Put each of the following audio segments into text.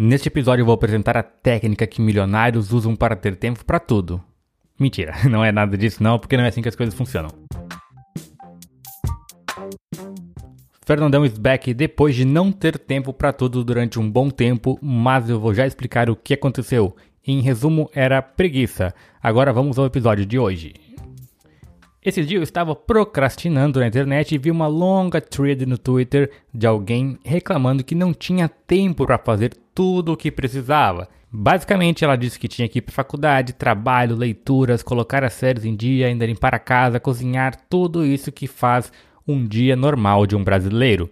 Neste episódio eu vou apresentar a técnica que milionários usam para ter tempo para tudo. Mentira, não é nada disso não, porque não é assim que as coisas funcionam. Fernandão is back depois de não ter tempo para tudo durante um bom tempo, mas eu vou já explicar o que aconteceu. Em resumo, era preguiça. Agora vamos ao episódio de hoje. Esse dia eu estava procrastinando na internet e vi uma longa thread no Twitter de alguém reclamando que não tinha tempo para fazer tudo o que precisava. Basicamente, ela disse que tinha que ir para faculdade, trabalho, leituras, colocar as séries em dia, ainda limpar a casa, cozinhar, tudo isso que faz um dia normal de um brasileiro.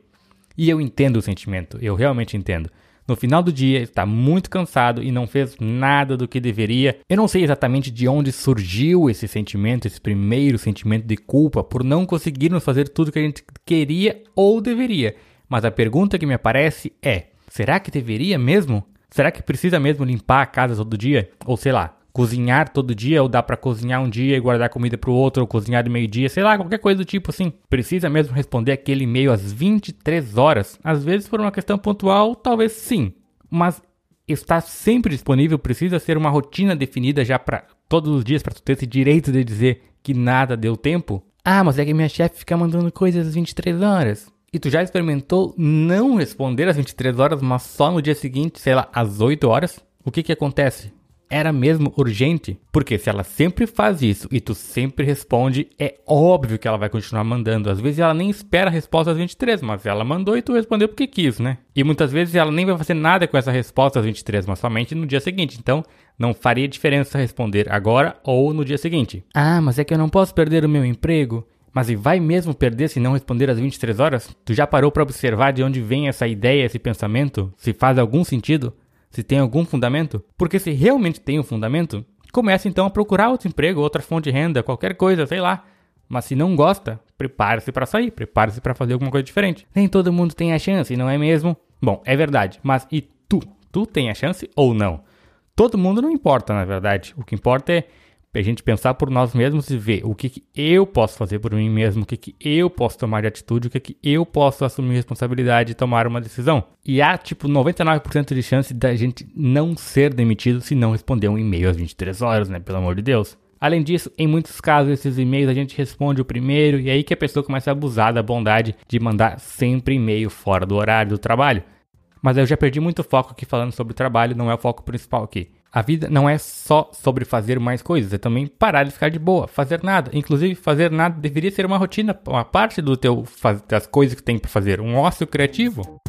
E eu entendo o sentimento, eu realmente entendo. No final do dia, está muito cansado e não fez nada do que deveria. Eu não sei exatamente de onde surgiu esse sentimento, esse primeiro sentimento de culpa por não conseguirmos fazer tudo que a gente queria ou deveria. Mas a pergunta que me aparece é: será que deveria mesmo? Será que precisa mesmo limpar a casa todo dia? Ou sei lá, cozinhar todo dia, ou dá para cozinhar um dia e guardar comida para o outro, ou cozinhar de meio-dia, sei lá, qualquer coisa do tipo assim. Precisa mesmo responder aquele e-mail às 23 horas? Às vezes, por uma questão pontual, talvez sim. Mas estar sempre disponível precisa ser uma rotina definida já para todos os dias, para tu ter esse direito de dizer que nada deu tempo? Ah, mas é que minha chefe fica mandando coisas às 23 horas. E tu já experimentou não responder às 23 horas, mas só no dia seguinte, sei lá, às 8 horas? O que que acontece? Era mesmo urgente? Porque se ela sempre faz isso e tu sempre responde, é óbvio que ela vai continuar mandando. Às vezes ela nem espera a resposta às 23, mas ela mandou e tu respondeu porque quis, né? E muitas vezes ela nem vai fazer nada com essa resposta às 23, mas somente no dia seguinte. Então, não faria diferença responder agora ou no dia seguinte. Ah, mas é que eu não posso perder o meu emprego. Mas e vai mesmo perder se não responder às 23 horas? Tu já parou para observar de onde vem essa ideia, esse pensamento? Se faz algum sentido? Se tem algum fundamento, porque se realmente tem um fundamento, comece então a procurar outro emprego, outra fonte de renda, qualquer coisa, sei lá. Mas se não gosta, prepare-se para sair, prepare-se para fazer alguma coisa diferente. Nem todo mundo tem a chance, não é mesmo? Bom, é verdade, mas e tu? Tu tem a chance ou não? Todo mundo não importa, na verdade. O que importa é a gente pensar por nós mesmos e ver o que, que eu posso fazer por mim mesmo, o que, que eu posso tomar de atitude, o que, que eu posso assumir responsabilidade e tomar uma decisão. E há, tipo, 99% de chance da gente não ser demitido se não responder um e-mail às 23 horas, né? Pelo amor de Deus. Além disso, em muitos casos, esses e-mails a gente responde o primeiro e é aí que a pessoa começa a abusar da bondade de mandar sempre e-mail fora do horário do trabalho. Mas eu já perdi muito foco aqui falando sobre trabalho, não é o foco principal aqui. A vida não é só sobre fazer mais coisas, é também parar de ficar de boa, fazer nada. Inclusive, fazer nada deveria ser uma rotina, uma parte do teu das coisas que tem para fazer, um ócio criativo.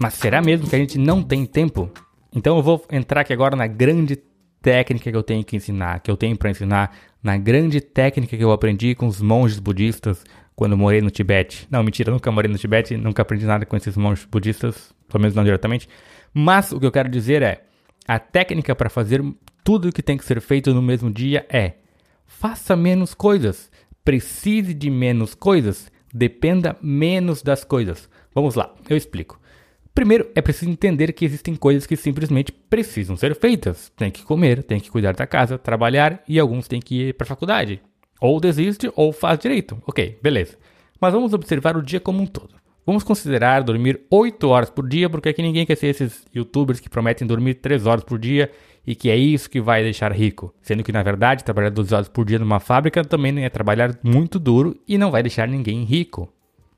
Mas será mesmo que a gente não tem tempo? Então eu vou entrar aqui agora na grande técnica que eu tenho que ensinar, que eu tenho para ensinar, na grande técnica que eu aprendi com os monges budistas quando morei no Tibete. Não, mentira, nunca morei no Tibete, nunca aprendi nada com esses monges budistas, pelo menos não diretamente. Mas o que eu quero dizer é, a técnica para fazer tudo o que tem que ser feito no mesmo dia é: faça menos coisas, precise de menos coisas, dependa menos das coisas. Vamos lá, eu explico. Primeiro, é preciso entender que existem coisas que simplesmente precisam ser feitas. Tem que comer, tem que cuidar da casa, trabalhar e alguns têm que ir para a faculdade. Ou desiste ou faz direito. Ok, beleza. Mas vamos observar o dia como um todo. Vamos considerar dormir 8 horas por dia, porque aqui ninguém quer ser esses youtubers que prometem dormir 3 horas por dia e que é isso que vai deixar rico. Sendo que, na verdade, trabalhar 12 horas por dia numa fábrica também é trabalhar muito duro e não vai deixar ninguém rico.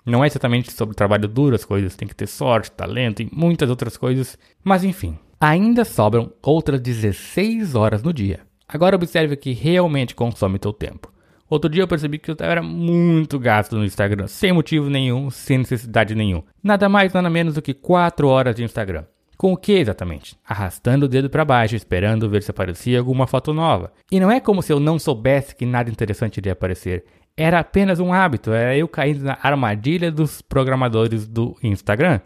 Não é exatamente sobre trabalho duro as coisas, tem que ter sorte, talento e muitas outras coisas. Mas enfim, ainda sobram outras 16 horas no dia. Agora observe o que realmente consome teu tempo. Outro dia eu percebi que eu era muito gasto no Instagram, sem motivo nenhum, sem necessidade nenhum. Nada mais, nada menos do que 4 horas de Instagram. Com o que exatamente? Arrastando o dedo para baixo, esperando ver se aparecia alguma foto nova. E não é como se eu não soubesse que nada interessante iria aparecer. Era apenas um hábito, era eu caindo na armadilha dos programadores do Instagram.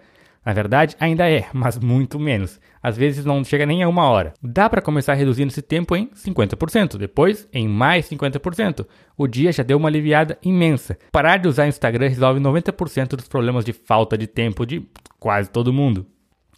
Na verdade, ainda é, mas muito menos. Às vezes não chega nem a uma hora. Dá para começar reduzindo esse tempo em 50%, depois em mais 50%. O dia já deu uma aliviada imensa. Parar de usar o Instagram resolve 90% dos problemas de falta de tempo de quase todo mundo.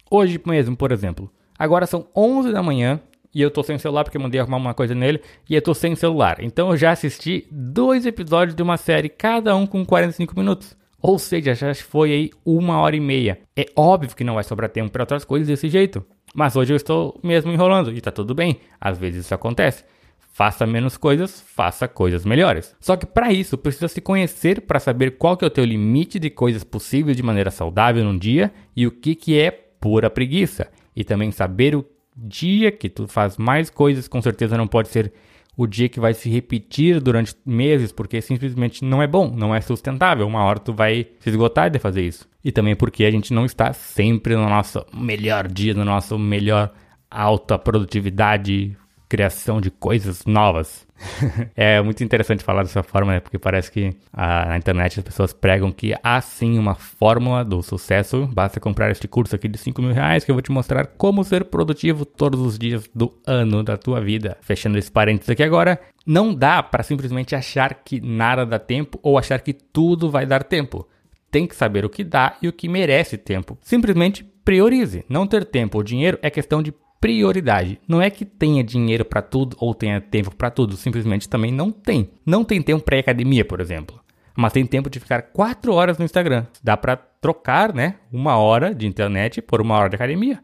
Hoje mesmo, por exemplo. Agora são 11 da manhã e eu tô sem celular porque eu mandei arrumar uma coisa nele e eu tô sem celular. Então eu já assisti dois episódios de uma série, cada um com 45 minutos. Ou seja, já foi aí uma hora e meia. É óbvio que não vai sobrar tempo para outras coisas desse jeito. Mas hoje eu estou mesmo enrolando e tá tudo bem. Às vezes isso acontece. Faça menos coisas, faça coisas melhores. Só que para isso precisa se conhecer para saber qual que é o teu limite de coisas possíveis de maneira saudável num dia e o que que é pura preguiça. E também saber o dia que tu faz mais coisas, com certeza não pode ser o dia que vai se repetir durante meses, porque simplesmente não é bom, não é sustentável. Uma hora tu vai se esgotar de fazer isso. E também porque a gente não está sempre no nosso melhor dia, no nosso melhor alta produtividade, criação de coisas novas. é muito interessante falar dessa forma, né? Porque parece que ah, na internet as pessoas pregam que há sim uma fórmula do sucesso. Basta comprar este curso aqui de 5 mil reais que eu vou te mostrar como ser produtivo todos os dias do ano da tua vida. Fechando esse parênteses aqui agora, não dá para simplesmente achar que nada dá tempo ou achar que tudo vai dar tempo. Tem que saber o que dá e o que merece tempo. Simplesmente priorize. Não ter tempo ou dinheiro é questão de prioridade. Não é que tenha dinheiro para tudo ou tenha tempo para tudo, simplesmente também não tem. Não tem tempo para academia, por exemplo. Mas tem tempo de ficar 4 horas no Instagram. Dá para trocar, né, uma hora de internet por uma hora de academia.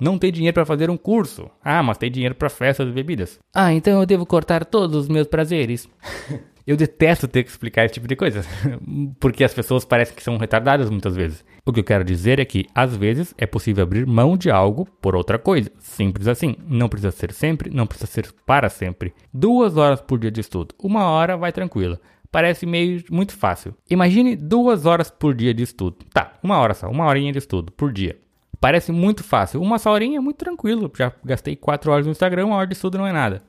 Não tem dinheiro para fazer um curso. Ah, mas tem dinheiro para festas e bebidas. Ah, então eu devo cortar todos os meus prazeres. Eu detesto ter que explicar esse tipo de coisa, porque as pessoas parecem que são retardadas muitas vezes. O que eu quero dizer é que, às vezes, é possível abrir mão de algo por outra coisa. Simples assim. Não precisa ser sempre, não precisa ser para sempre. Duas horas por dia de estudo. Uma hora vai tranquila. Parece meio muito fácil. Imagine duas horas por dia de estudo. Tá, uma hora só, uma horinha de estudo por dia. Parece muito fácil. Uma só horinha é muito tranquilo. Já gastei quatro horas no Instagram, uma hora de estudo não é nada.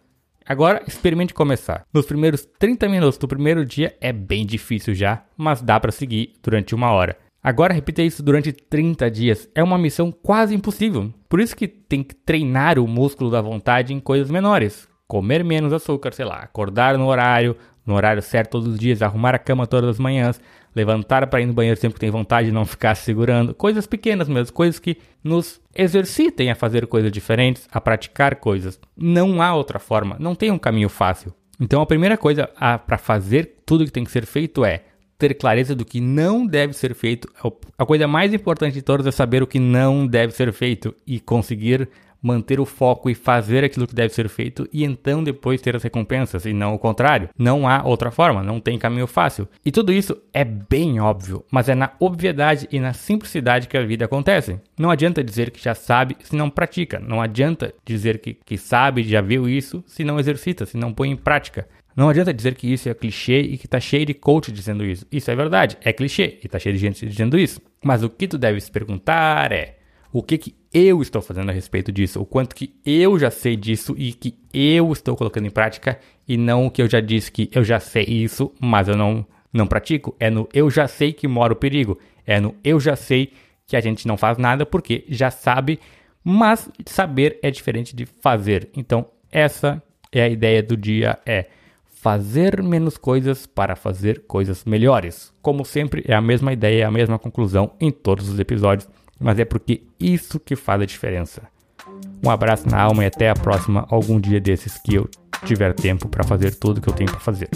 Agora, experimente começar. Nos primeiros 30 minutos do primeiro dia é bem difícil já, mas dá para seguir durante uma hora. Agora repita isso durante 30 dias. É uma missão quase impossível. Por isso que tem que treinar o músculo da vontade em coisas menores. Comer menos açúcar, sei lá, acordar no horário, no horário certo todos os dias, arrumar a cama todas as manhãs, levantar para ir no banheiro sempre que tem vontade e não ficar segurando. Coisas pequenas mesmo, coisas que nos exercitem a fazer coisas diferentes, a praticar coisas. Não há outra forma, não tem um caminho fácil. Então a primeira coisa para fazer tudo que tem que ser feito é ter clareza do que não deve ser feito. A coisa mais importante de todas é saber o que não deve ser feito e conseguir manter o foco e fazer aquilo que deve ser feito e então depois ter as recompensas e não o contrário. Não há outra forma, não tem caminho fácil. E tudo isso é bem óbvio, mas é na obviedade e na simplicidade que a vida acontece. Não adianta dizer que já sabe se não pratica, não adianta dizer que, que sabe, já viu isso, se não exercita, se não põe em prática. Não adianta dizer que isso é clichê e que tá cheio de coach dizendo isso. Isso é verdade, é clichê e tá cheio de gente dizendo isso. Mas o que tu deve se perguntar é: o que que eu estou fazendo a respeito disso, o quanto que eu já sei disso e que eu estou colocando em prática e não o que eu já disse que eu já sei isso, mas eu não não pratico, é no eu já sei que mora o perigo, é no eu já sei que a gente não faz nada porque já sabe, mas saber é diferente de fazer. Então, essa é a ideia do dia é fazer menos coisas para fazer coisas melhores. Como sempre, é a mesma ideia, a mesma conclusão em todos os episódios mas é porque isso que faz a diferença. Um abraço na alma e até a próxima, algum dia desses que eu tiver tempo para fazer tudo que eu tenho para fazer.